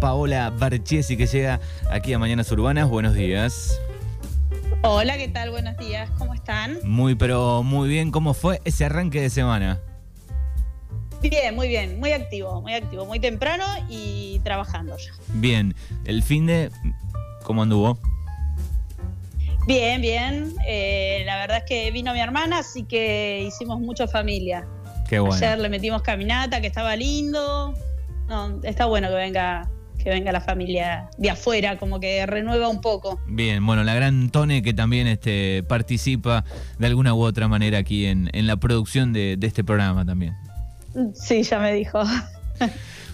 Paola Barchesi que llega aquí a Mañanas Urbanas. Buenos días. Hola, ¿qué tal? Buenos días, ¿cómo están? Muy, pero muy bien. ¿Cómo fue ese arranque de semana? Bien, muy bien, muy activo, muy activo, muy temprano y trabajando ya. Bien, el fin de... ¿Cómo anduvo? Bien, bien. Eh, la verdad es que vino mi hermana, así que hicimos mucho familia. Qué bueno. Ayer le metimos caminata, que estaba lindo. No, está bueno que venga, que venga la familia de afuera, como que renueva un poco. Bien, bueno, la gran Tone que también este, participa de alguna u otra manera aquí en, en la producción de, de este programa también. Sí, ya me dijo.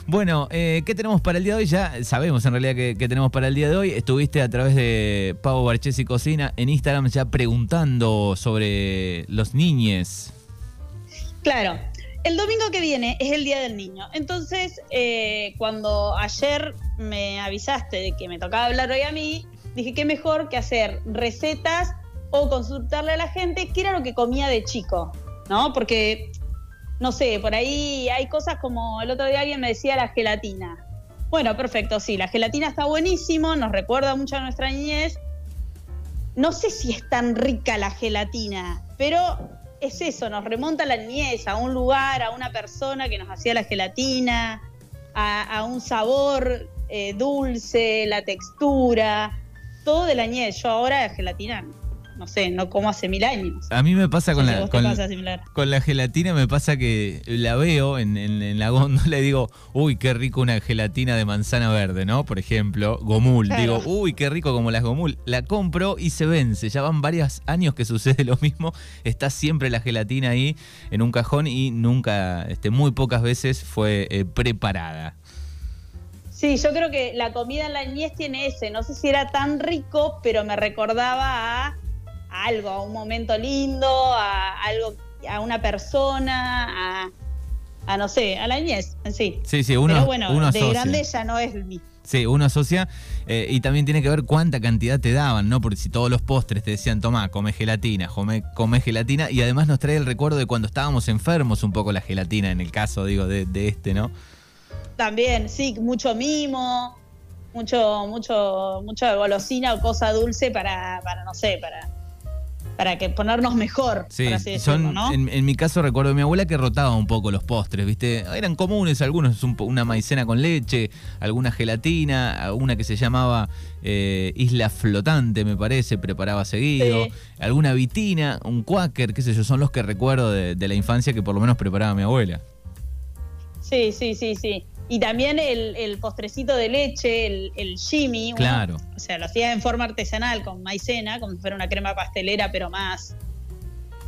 Bueno, eh, ¿qué tenemos para el día de hoy? Ya sabemos en realidad qué, tenemos para el día de hoy. Estuviste a través de Pavo Barchesi Cocina en Instagram ya preguntando sobre los niñes. Claro, el domingo que viene es el Día del Niño. Entonces, eh, cuando ayer me avisaste de que me tocaba hablar hoy a mí, dije que mejor que hacer recetas o consultarle a la gente qué era lo que comía de chico, ¿no? Porque no sé, por ahí hay cosas como el otro día alguien me decía la gelatina. Bueno, perfecto, sí, la gelatina está buenísimo, nos recuerda mucho a nuestra niñez. No sé si es tan rica la gelatina, pero es eso, nos remonta a la niñez, a un lugar, a una persona que nos hacía la gelatina, a, un sabor eh, dulce, la textura, todo de la niñez. Yo ahora la gelatina no sé, no como hace mil años. A mí me pasa con, la, con, la gelatina, me pasa que la veo en, en, la góndola y digo, uy, qué rico una gelatina de manzana verde, ¿no? Por ejemplo, gomul. Digo, uy, qué rico como las gomul. La compro y se vence. Ya van varios años que sucede lo mismo. Está siempre la gelatina ahí en un cajón y nunca, este, muy pocas veces fue eh, preparada. Sí, yo creo que la comida en la niñez tiene ese. No sé si era tan rico, pero me recordaba a algo, a un momento lindo, a algo, a una persona, a, no sé, a la niñez en sí. Sí, sí, uno, Pero bueno, de grande ya no es el mismo. Sí, uno asocia eh, y también tiene que ver cuánta cantidad te daban, ¿no? Porque si todos los postres te decían, toma, come gelatina, come, come gelatina, y además nos trae el recuerdo de cuando estábamos enfermos un poco la gelatina, en el caso, digo, de, de este, ¿no? También, sí, mucho mimo, mucho, mucho, mucho golosina o cosa dulce para, para no sé, para para que ponernos mejor. Sí, son, en, mi caso recuerdo de mi abuela que rotaba un poco los postres, ¿viste? Eran comunes algunos, una maicena con leche, alguna gelatina, una que se llamaba eh, Isla Flotante, me parece, preparaba seguido, alguna vitina, un quaker, qué sé yo, son los que recuerdo de, de la infancia que por lo menos preparaba mi abuela. Sí, sí, sí, sí. Y también el, postrecito de leche, el, el Jimmy. Claro. o sea, lo hacía en forma artesanal con maicena, como si fuera una crema pastelera, pero más,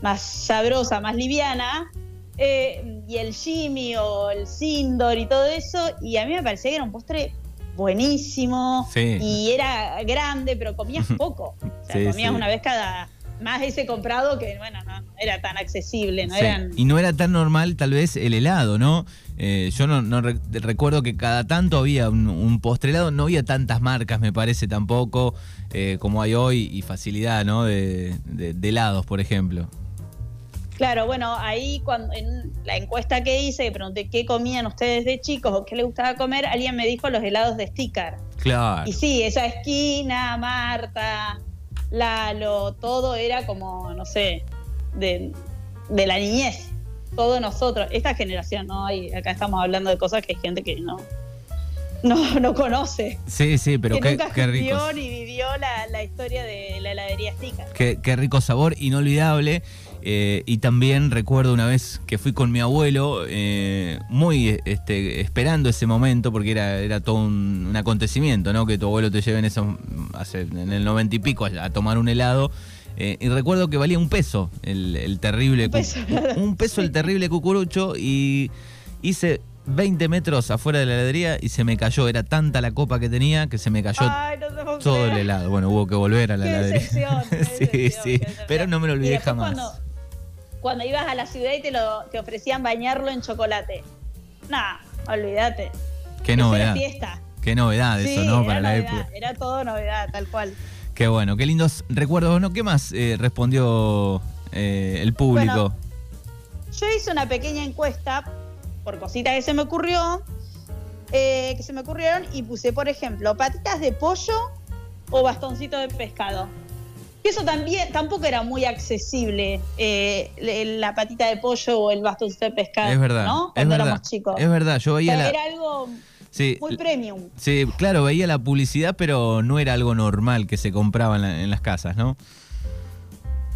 más sabrosa, más liviana. Eh, y el Jimmy o el Sindor y todo eso. Y a mí me parecía que era un postre buenísimo. Y era grande, pero comías poco. O sea, comías una vez cada más ese comprado que, bueno, no, era tan accesible. No eran... Y no era tan normal tal vez el helado, ¿no? Eh, yo no, recuerdo que cada tanto había un, postre helado, no había tantas marcas, me parece tampoco, eh, como hay hoy, y facilidad, ¿no? De, helados, por ejemplo. Claro, bueno, ahí cuando en la encuesta que hice, pregunté qué comían ustedes de chicos o qué les gustaba comer, alguien me dijo los helados de sticker. Claro. Y sí, esa esquina, Marta, Lalo, todo era como, no sé, de, la niñez. Todo nosotros, esta generación, ¿no? acá estamos hablando de cosas que hay gente que no, no, no conoce. Sí, sí, pero que qué, nunca qué rico. ni vivió la, la, historia de la heladería Stica. Qué, qué rico sabor, inolvidable. Eh, y también recuerdo una vez que fui con mi abuelo, eh, muy este, esperando ese momento, porque era, era todo un, acontecimiento, ¿no? Que tu abuelo te lleve en, eso, en el noventa y pico a, tomar un helado. Eh, y recuerdo que valía un peso el, terrible. Un peso, un peso el terrible cucurucho. Y hice 20 metros afuera de la heladería y se me cayó. Era tanta la copa que tenía que se me cayó todo el helado. Bueno, hubo que volver a la heladería. sí, sí. Pero no me lo olvidé jamás cuando ibas a la ciudad y te, lo, te ofrecían bañarlo en chocolate. Nah, olvídate. Qué novedad. fiesta. Qué novedad eso, ¿no? Para la época. Era todo novedad, tal cual. Qué bueno, qué lindos recuerdos. ¿no? ¿Qué más eh, respondió eh, el público? Bueno, yo hice una pequeña encuesta por cositas que se me ocurrió eh, que se me ocurrieron y puse, por ejemplo, patitas de pollo o bastoncito de pescado. Que eso también tampoco era muy accesible, eh, la patita de pollo o el bastoncito de pescado. Es verdad. ¿no? es Cuando verdad. éramos chicos. Es verdad, yo veía la. Era algo Sí, muy premium. sí, claro, veía la publicidad, pero no era algo normal que se compraba en, la- en las casas, ¿no?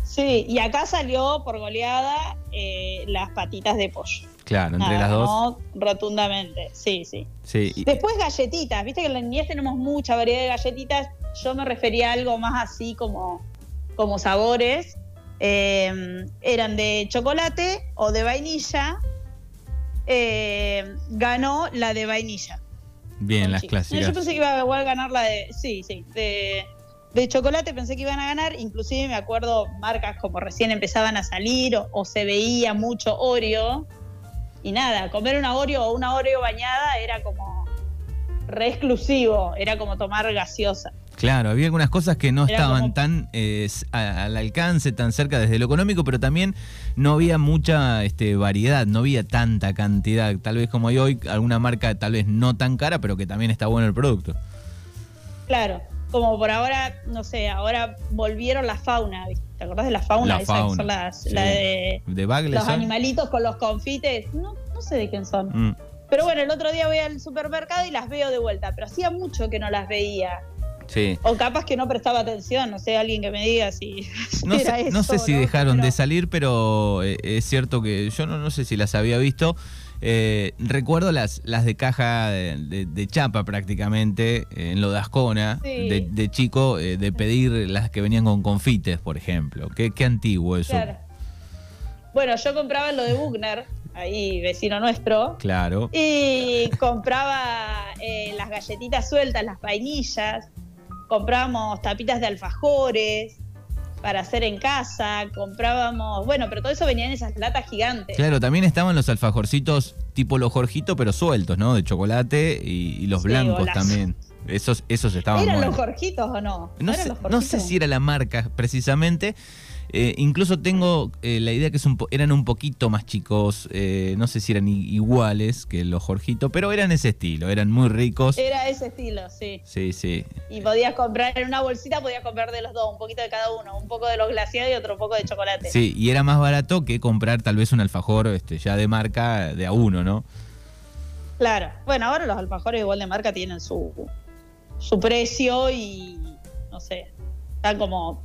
Sí, y acá salió por goleada eh, las patitas de pollo. Claro, entre Nada, las dos. no, rotundamente, sí, sí. Sí, y- Después galletitas, viste que en la niñez tenemos mucha variedad de galletitas. Yo me refería a algo más así como, como sabores. Eh, eran de chocolate o de vainilla. Eh, ganó la de vainilla. bien, las clásicas. Yo pensé que iba a igual ganar la de. Sí, sí. De, de chocolate pensé que iban a ganar. Inclusive me acuerdo marcas como recién empezaban a salir o, o se veía mucho Oreo. Y nada, comer una Oreo o una Oreo bañada era como re exclusivo. Era como tomar gaseosa. Claro, había algunas cosas que no Era estaban como- tan eh, al alcance, tan cerca desde lo económico, pero también no había mucha este, variedad, no había tanta cantidad. Tal vez como hay hoy, alguna marca tal vez no tan cara, pero que también está bueno el producto. Claro. Como por ahora, no sé, ahora volvieron la fauna. ¿viste? ¿Te acordás de la fauna? La fauna, son las, sí. la de ¿De Bagley los animalitos con los confites. No, no sé de quién son. Mm, Pero bueno, el otro día voy al supermercado y las veo de vuelta, pero hacía mucho que no las veía. Sí. O capaz que no prestaba atención, no sé, alguien que me diga si. No era sé, no eso, sé si dejaron Pero- de salir, pero eh, es cierto que yo no, no sé si las había visto. Eh, recuerdo las, las de caja de, de- de chapa prácticamente, en lo de Ascona, Sí. de, de chico, eh, de pedir las que venían con confites, por ejemplo. Qué, qué antiguo eso. Claro. Bueno, yo compraba lo de Bugner, ahí vecino nuestro, Claro. y compraba eh, las galletitas sueltas, las vainillas, comprábamos tapitas de alfajores para hacer en casa, comprábamos, bueno, pero todo eso venía en esas latas gigantes. Claro, también estaban los alfajorcitos tipo los Jorgito, pero sueltos, ¿no? De chocolate y, y los Sí, blancos golazo. también. Esos, esos estaban ¿Eran los Jorgitos o no? No eran sé, los no sé Jorgitos? si era la marca precisamente. Eh, incluso tengo eh, la idea que es un po- eran un poquito más chicos. eh, no sé si eran iguales que los Jorgito, pero eran ese estilo. Eran muy ricos. Era ese estilo, sí. Sí, sí. Y podías comprar en una bolsita, podías comprar de los dos, un poquito de cada uno, un poco de los glaciados y otro poco de chocolate. Sí, y era más barato que comprar tal vez un alfajor este, ya de marca de a uno, ¿no? Claro. Bueno, ahora los alfajores igual de marca tienen su, su precio y no sé, están como,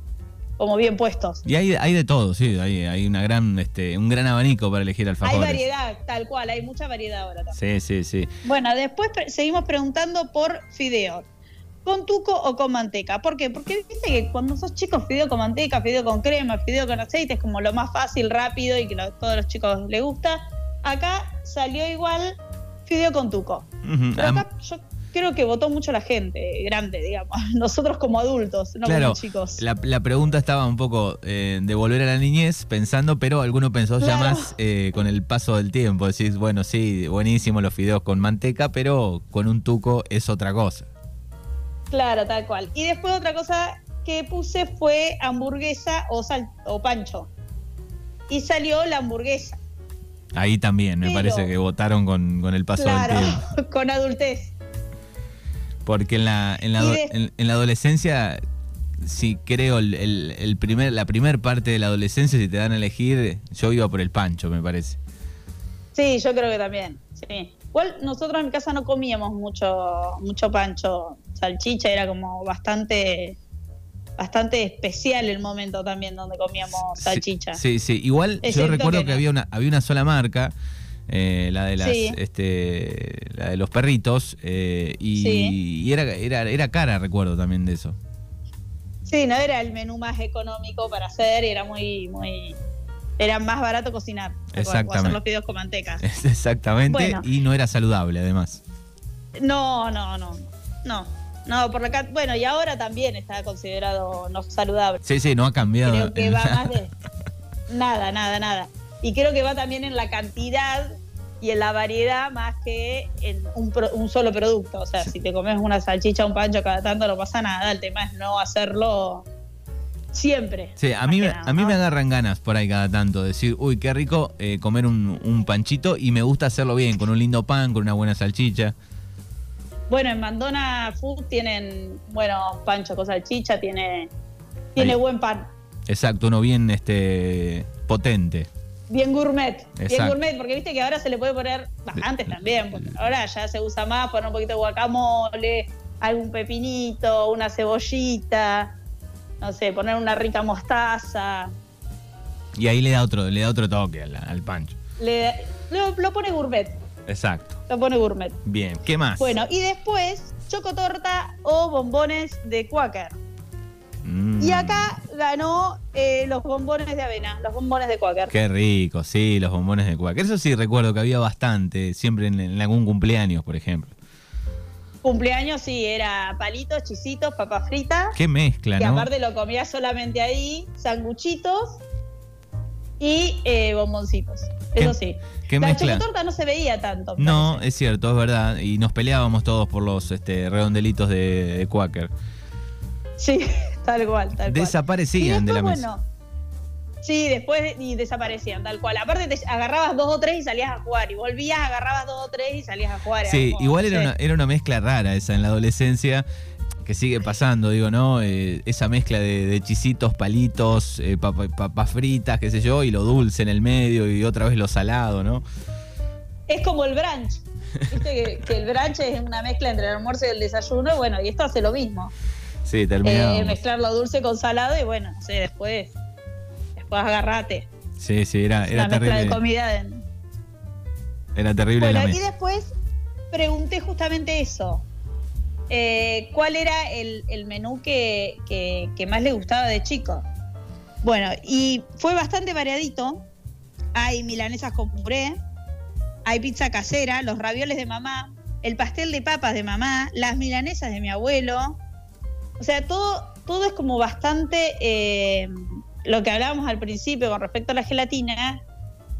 como bien puestos. Y hay, hay de todo, sí. Hay, hay una gran, este, un gran abanico para elegir alfajores. Hay variedad, tal cual, hay mucha variedad ahora también. Sí, sí, sí. Bueno, después pre- seguimos preguntando por fideo. ¿Con tuco o con manteca? ¿Por qué? Porque viste que cuando sos chicos, fideo con manteca, fideo con crema, fideo con aceite es como lo más fácil, rápido y que a todos los chicos les gusta. Acá salió igual fideo con tuco. Pero acá yo creo que votó mucho la gente grande, digamos. Nosotros como adultos, no Claro, como chicos. La, la pregunta estaba un poco eh, de volver a la niñez pensando, pero alguno pensó ya más eh, con el paso del tiempo. Decís, bueno, sí, buenísimo los fideos con manteca, pero con un tuco es otra cosa. Claro, tal cual. Y después otra cosa que puse fue hamburguesa o, sal- o pancho. Y salió la hamburguesa. Ahí también me Pero- parece que votaron con, con el paso claro, del tiempo. con adultez. Porque en la, en la, de- en- en la adolescencia, sí creo, el, el- el primer, la primer parte de la adolescencia, si te dan a elegir, yo iba por el pancho, me parece. Sí, yo creo que también. Sí. Igual nosotros en mi casa no comíamos mucho, mucho pancho. Salchicha era como bastante, bastante especial el momento también donde comíamos salchicha. Sí, sí. Igual yo recuerdo que que, había una había una sola marca, eh, la de las Sí. este la de los perritos eh, y, Sí. y era, era era cara, recuerdo también de eso. Sí, no era el menú más económico para hacer, y era muy, muy, era más barato cocinar. o Exactamente. hacer los fideos con manteca. Exactamente, Bueno. y no era saludable además. No, no, no, no, no, por la bueno y ahora también está considerado no saludable. Sí, sí, no ha cambiado. Creo que va más de nada, nada, nada. Y creo que va también en la cantidad y en la variedad más que en un, pro- un solo producto. O sea, si te comes una salchicha o un pancho cada tanto no pasa nada. El tema es no hacerlo siempre. Sí, a mí, nada, a mí ¿no? me agarran ganas por ahí cada tanto, decir, uy, qué rico eh, comer un, un panchito y me gusta hacerlo bien, con un lindo pan, con una buena salchicha. Bueno, en Mandona Food tienen, bueno, pancho con salchicha, tiene, tiene Ahí. buen pan. Exacto, uno bien este potente. Bien gourmet, bien gourmet, porque viste que ahora se le puede poner, bah, antes también, porque ahora ya se usa más, poner un poquito de guacamole, algún pepinito, una cebollita, no sé, poner una rica mostaza, Y ahí le da otro, le da otro toque al, al pancho. le, lo, lo pone gourmet, Exacto. lo pone gourmet. Bien. ¿Qué más? Bueno, y después, chocotorta o bombones de Quaker. Mm, Y acá ganó eh, los bombones de avena, los bombones de Quaker. Qué rico, sí, los bombones de cuac. Eso sí recuerdo que había bastante, siempre en, en algún cumpleaños, por ejemplo. Cumpleaños sí, era palitos, chisitos, papas fritas. Qué mezcla, que ¿no? aparte lo comía solamente ahí, sanguchitos y eh, bomboncitos. Eso sí. qué la chocotorta no se veía tanto. No, parece. es cierto, es verdad. Y nos peleábamos todos por los este, redondelitos de, de Quaker. Sí, tal cual, tal cual. Desaparecían Y de la después, mesa. bueno, Sí, después y desaparecían, tal cual. Aparte te agarrabas dos o tres y salías a jugar. Y volvías, agarrabas dos o tres y salías a jugar. Sí, como, igual no era sé. una, era una mezcla rara esa en la adolescencia, que sigue pasando, digo, ¿no? Eh, esa mezcla de, de chisitos, palitos, eh, papa- papas fritas, qué sé yo, y lo dulce en el medio y otra vez lo salado, ¿no? Es como el brunch. Viste que, que el brunch es una mezcla entre el almuerzo y el desayuno. Bueno, y esto hace lo mismo. Sí, Eh, terminamos. mezclar lo dulce con salado y bueno, no sé, después, después agarrate. sí, sí, era, era una mezcla de terrible. comida. de- Era terrible Bueno, la y mezcla. después pregunté justamente eso. Eh, ¿Cuál era el, el menú que, que- que más le gustaba de chico? Bueno, y fue bastante variadito. Hay milanesas con puré, hay pizza casera, los ravioles de mamá, el pastel de papas de mamá, las milanesas de mi abuelo. O sea, todo, todo es como bastante eh, lo que hablábamos al principio con respecto a la gelatina,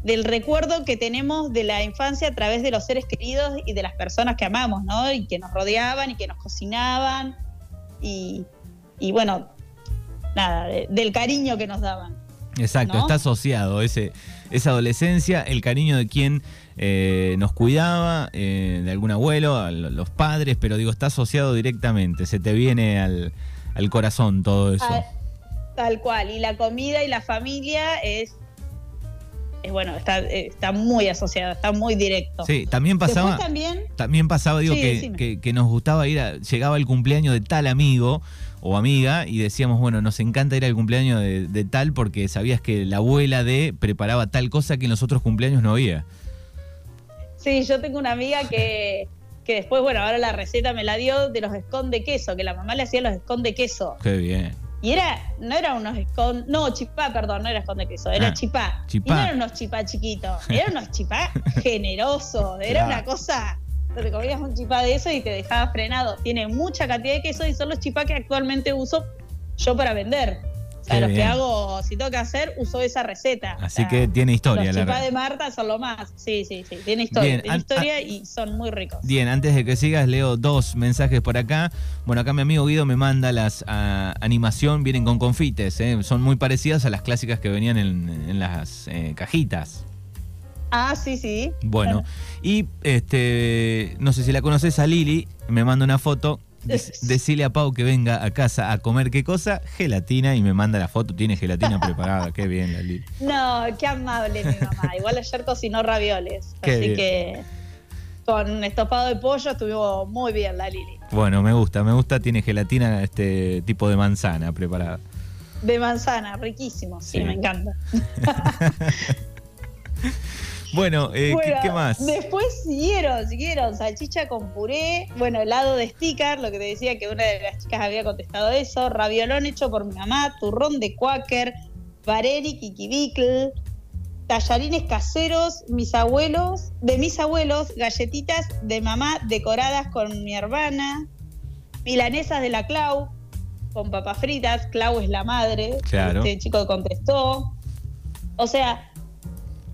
del recuerdo que tenemos de la infancia a través de los seres queridos y de las personas que amamos, ¿no? Y que nos rodeaban y que nos cocinaban y, y bueno, nada, de- del cariño que nos daban. Exacto, ¿no? está asociado ese, esa adolescencia, el cariño de quien eh, nos cuidaba, eh, de algún abuelo, a los padres, pero digo, está asociado directamente, se te viene al, al corazón todo eso. Tal cual, y la comida y la familia es, es bueno, está, está muy asociado, está muy directo. Sí, también pasaba, Después también, también pasaba, digo, Sí, que, decime. que- que nos gustaba ir a, llegaba el cumpleaños de tal amigo o amiga y decíamos, bueno, nos encanta ir al cumpleaños de, de tal porque sabías que la abuela de preparaba tal cosa que en los otros cumpleaños no había. Sí, yo tengo una amiga que, que después, bueno, ahora la receta me la dio de los esconde queso, que la mamá le hacía los esconde queso. Qué bien. Y era, no era unos escon, no, chipá, perdón, no era esconde queso, era Ah, chipá. chipá. Y no eran unos chipá chiquitos, eran unos chipá generosos, era Claro. una cosa, te comías un chipá de eso y te dejaba frenado. Tiene mucha cantidad de queso y son los chipá que actualmente uso yo para vender. O sea, Qué los que hago, si tengo que hacer, uso esa receta. Así que tiene historia Los la de Marta son lo más. Sí, sí, sí. Tiene historia. Bien, tiene historia y son muy ricos. Bien, antes de que sigas, leo dos mensajes por acá. Bueno, acá mi amigo Guido me manda las ah, animación, vienen con confites, ¿eh? son muy parecidas a las clásicas que venían en, en las eh, cajitas. Ah, sí, sí. Bueno, y este, no sé si la conoces a Lili, me manda una foto. Dec- Decile a Pau que venga a casa a comer qué cosa, gelatina, y me manda la foto, tiene gelatina preparada, qué bien la Lili. No, qué amable mi mamá. Igual ayer cocinó ravioles. Qué así bien. que con estofado de pollo estuvo muy bien la Lili. Bueno, me gusta, me gusta, tiene gelatina este tipo de manzana preparada. De manzana, riquísimo. Sí, Sí. me encanta. Bueno, eh, ¿qué- Bueno, ¿qué, más? Después siguieron, siguieron salchicha con puré, bueno, helado de sticker, lo que te decía que una de las chicas había contestado eso, raviolón hecho por mi mamá, turrón de Quaker, Bareri, Kikibikl, tallarines caseros, mis abuelos, de mis abuelos, galletitas de mamá decoradas con mi hermana, milanesas de la Clau, con papas fritas, Clau es la madre, Claro. este chico contestó. O sea,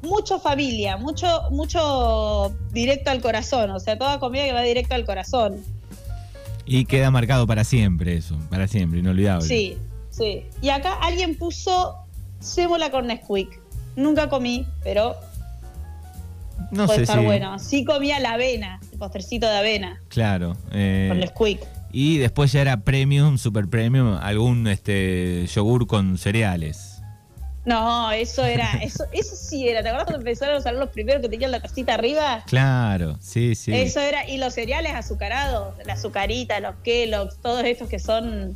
mucho familia, mucho, mucho directo al corazón, o sea, toda comida que va directo al corazón. Y queda marcado para siempre eso, para siempre, inolvidable. Sí, sí. Y acá alguien puso sémola con Nesquik. Nunca comí, pero no puede sé estar si. bueno. Sí comía la avena, el postrecito de avena. Claro. Eh, con el squeak. Y después ya era premium, super premium, algún este yogur con cereales. No, eso era, eso, eso sí era. ¿Te acuerdas cuando empezaron a usar los primeros que tenían la casita arriba? Claro, sí, sí. Eso era, y los cereales azucarados, la azucarita, los Kellogg's, todos estos que son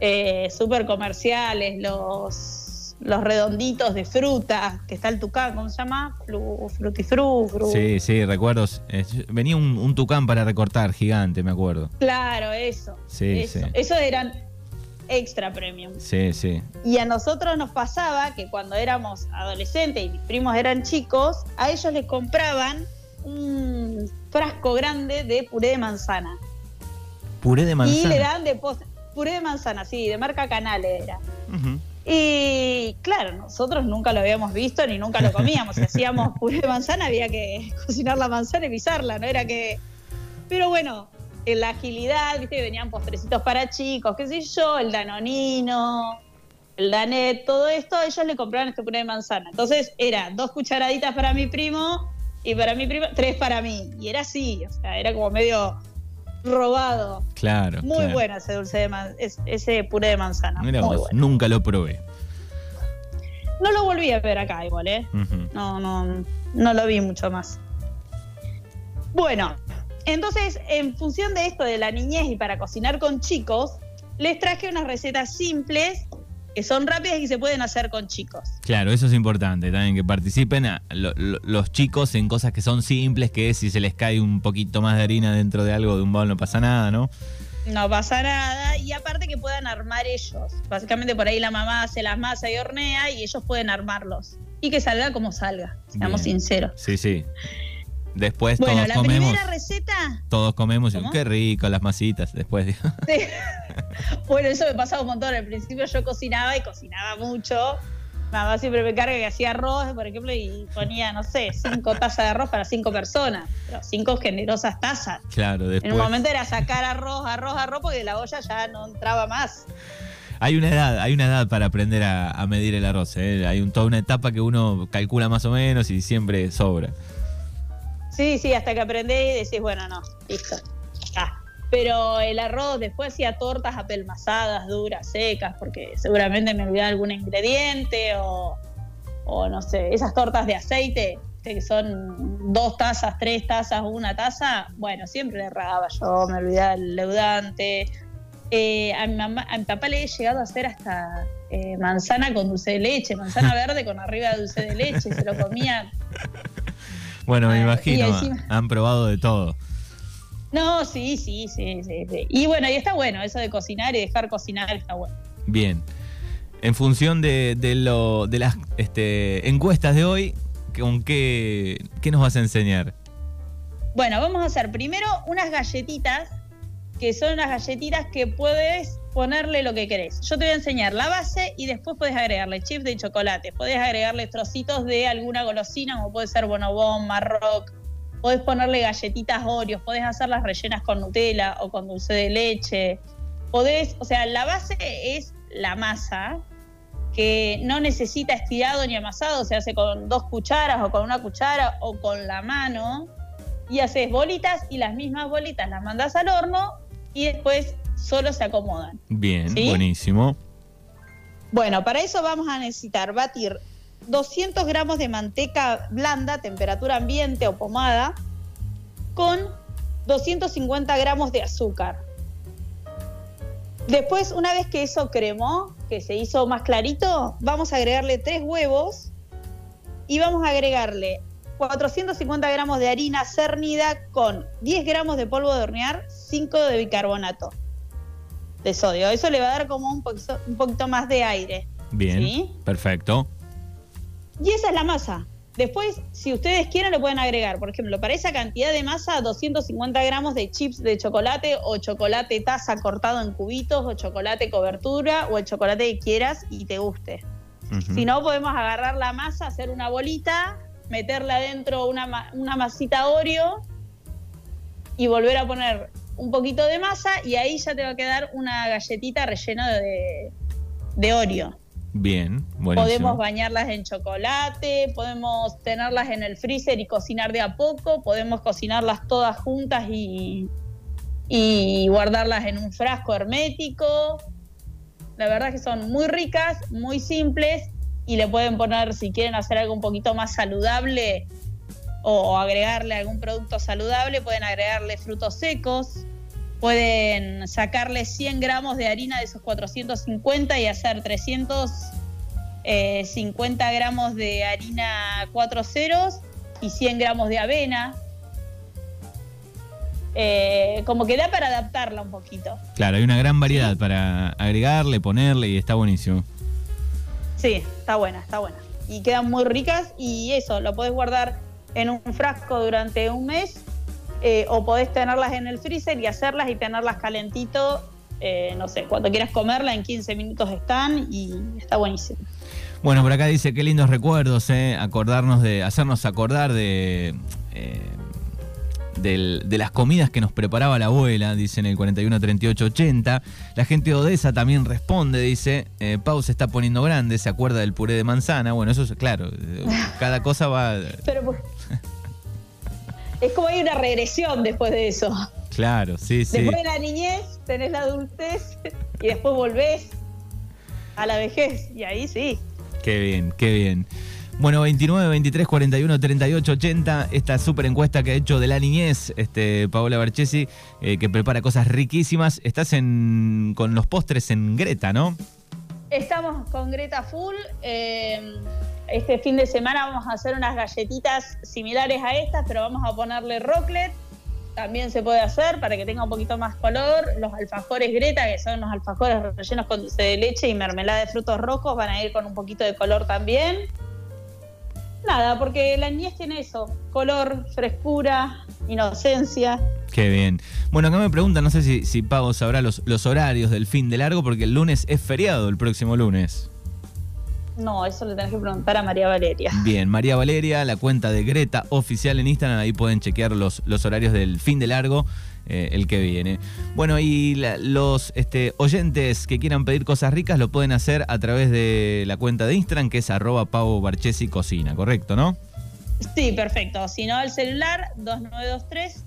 eh, súper comerciales, los, los redonditos de fruta, que está el tucán, ¿cómo se llama? frutifru. Sí, sí, recuerdos. venía un, tucán para recortar, gigante, me acuerdo. Claro, eso. Sí, eso. sí. Esos eran extra premium. Sí, sí. Y a nosotros nos pasaba que cuando éramos adolescentes y mis primos eran chicos, a ellos les compraban un frasco grande de puré de manzana. Puré de manzana. Y le dan de puré de manzana, sí, de marca Canale era. Y claro, nosotros nunca lo habíamos visto ni nunca lo comíamos. Si hacíamos puré de manzana había que cocinar la manzana y pisarla, no era que... Pero bueno, en la agilidad, viste que venían postrecitos para chicos, qué sé yo, el danonino, el danet, todo esto, ellos le compraban este puré de manzana. Entonces era dos cucharaditas para mi primo y para mi primo tres para mí. Y era así, o sea, era como medio robado. Claro. Muy bueno ese dulce de man ese puré de manzana. Mira nunca lo probé. No lo volví a ver acá igual, ¿eh? No, no, no lo vi mucho más. Bueno, entonces, en función de esto de la niñez y para cocinar con chicos, les traje unas recetas simples que son rápidas y se pueden hacer con chicos. Claro, eso es importante también, que participen los chicos en cosas que son simples, que si se les cae un poquito más de harina dentro de algo de un bol no pasa nada, ¿no? No pasa nada, y aparte que puedan armar ellos. Básicamente por ahí la mamá hace las masas y hornea y ellos pueden armarlos. Y que salga como salga, seamos sinceros. Sí, sí. Después bueno, todos la comemos. primera receta. Todos comemos y qué rico las masitas después. Sí. bueno, eso me pasaba un montón. Al principio yo cocinaba y cocinaba mucho. Mamá siempre me carga que hacía arroz, por ejemplo, y ponía, no sé, cinco tazas de arroz para cinco personas. Pero cinco generosas tazas. Claro, después. En un momento era sacar arroz, arroz, arroz, porque la olla ya no entraba más. Hay una edad, hay una edad para aprender a, medir el arroz. ¿eh? Hay un, toda una etapa que uno calcula más o menos y siempre sobra. Sí, sí, hasta que aprendés y decís, bueno, no, listo. Pero el arroz, después hacía tortas apelmazadas, duras, secas, porque seguramente me olvidaba algún ingrediente o, o no sé, esas tortas de aceite, que son dos tazas, tres tazas, una taza, bueno, siempre le erraba yo, me olvidaba el leudante. Eh, a, mi mamá, a mi papá le he llegado a hacer hasta eh, manzana con dulce de leche, manzana verde con arriba de dulce de leche, se lo comía bueno, me imagino, han probado de todo. No, sí, sí, sí, sí, Y bueno, y está bueno, eso de cocinar y dejar cocinar está bueno. Bien. En función de, lo, de las este, encuestas de hoy, ¿con qué, qué nos vas a enseñar? Bueno, vamos a hacer primero unas galletitas, que son unas galletitas que puedes ponerle lo que querés. Yo te voy a enseñar la base y después puedes agregarle chips de chocolate, puedes agregarle trocitos de alguna golosina, como puede ser bonobón, marroc, podés ponerle galletitas Oreos, podés hacerlas rellenas con Nutella o con dulce de leche. Podés, o sea, la base es la masa que no necesita estirado ni amasado, se hace con dos cucharas o con una cuchara o con la mano. Y haces bolitas y las mismas bolitas las mandas al horno y después solo se acomodan. Bien, buenísimo. Bueno, para eso vamos a necesitar batir 200 gramos de manteca blanda, temperatura ambiente o pomada, con 250 gramos de azúcar. Después, una vez que eso cremó, que se hizo más clarito, vamos a agregarle tres huevos y vamos a agregarle 450 gramos de harina cernida con 10 gramos de polvo de hornear, 5 de bicarbonato de sodio. Eso le va a dar como un poquito, un poquito más de aire. Bien, perfecto. Y esa es la masa. Después, si ustedes quieren, le pueden agregar, por ejemplo, para esa cantidad de masa, 250 gramos de chips de chocolate o chocolate taza cortado en cubitos o chocolate cobertura o el chocolate que quieras y te guste. Si no, podemos agarrar la masa, hacer una bolita, meterle adentro una, una masita Oreo y volver a poner un poquito de masa y ahí ya te va a quedar una galletita rellena de, de Oreo. Bien, buenísimo. Podemos bañarlas en chocolate, podemos tenerlas en el freezer y cocinar de a poco, podemos cocinarlas todas juntas y, y guardarlas en un frasco hermético. La verdad que son muy ricas, muy simples y le pueden poner, si quieren hacer algo un poquito más saludable o agregarle algún producto saludable, pueden agregarle frutos secos, pueden sacarle 100 gramos de harina de esos 450 y hacer 350 eh, gramos de harina 4 ceros y 100 gramos de avena. Eh, como que da para adaptarla un poquito. Claro, hay una gran variedad para agregarle, ponerle y está buenísimo. Sí, está buena, está buena. Y quedan muy ricas y eso, lo podés guardar en un frasco durante un mes eh, o podés tenerlas en el freezer y hacerlas y tenerlas calentito, eh, no sé, cuando quieras comerla en 15 minutos están y está buenísimo. Bueno, por acá dice qué lindos recuerdos, eh, acordarnos de, hacernos acordar de de las comidas que nos preparaba la abuela, dice en el 41 38 80. La gente de Odessa también responde, dice, eh, Pau se está poniendo grande, se acuerda del puré de manzana. Bueno, eso es claro, eh, cada cosa va... Pero es como hay una regresión después de eso. Claro, sí, sí. Después de la niñez tenés la adultez y después volvés a la vejez y ahí sí. Qué bien, qué bien. Bueno, 29, 23, 41, 38, 80, esta super encuesta que ha hecho de la niñez, este, Paola Barchesi, eh, que prepara cosas riquísimas. Estás en, con los postres en Greta, ¿no? Estamos con Greta Full. Eh, este fin de semana vamos a hacer unas galletitas similares a estas, pero vamos a ponerle rocklet. También se puede hacer para que tenga un poquito más color. Los alfajores Greta, que son los alfajores rellenos con dulce de leche y mermelada de frutos rojos, van a ir con un poquito de color también. Nada, porque la niñez tiene eso, color, frescura, inocencia. Qué bien. Bueno, acá me preguntan, no sé si, si Pago sabrá los, los horarios del fin de largo, porque el lunes es feriado, el próximo lunes. No, eso le tenés que preguntar a María Valeria. Bien, María Valeria, la cuenta de Greta oficial en Instagram, ahí pueden chequear los, los horarios del fin de largo. Eh, el que viene. Bueno, y los este, oyentes que quieran pedir cosas ricas lo pueden hacer a través de la cuenta de Instagram que es arroba Pavo Cocina, ¿correcto, no? Sí, perfecto. Si no, al celular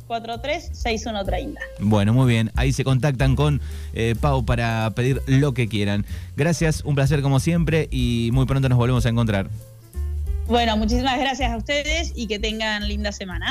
2923-436130. Bueno, muy bien. Ahí se contactan con eh, Pau para pedir lo que quieran. Gracias, un placer como siempre y muy pronto nos volvemos a encontrar. Bueno, muchísimas gracias a ustedes y que tengan linda semana.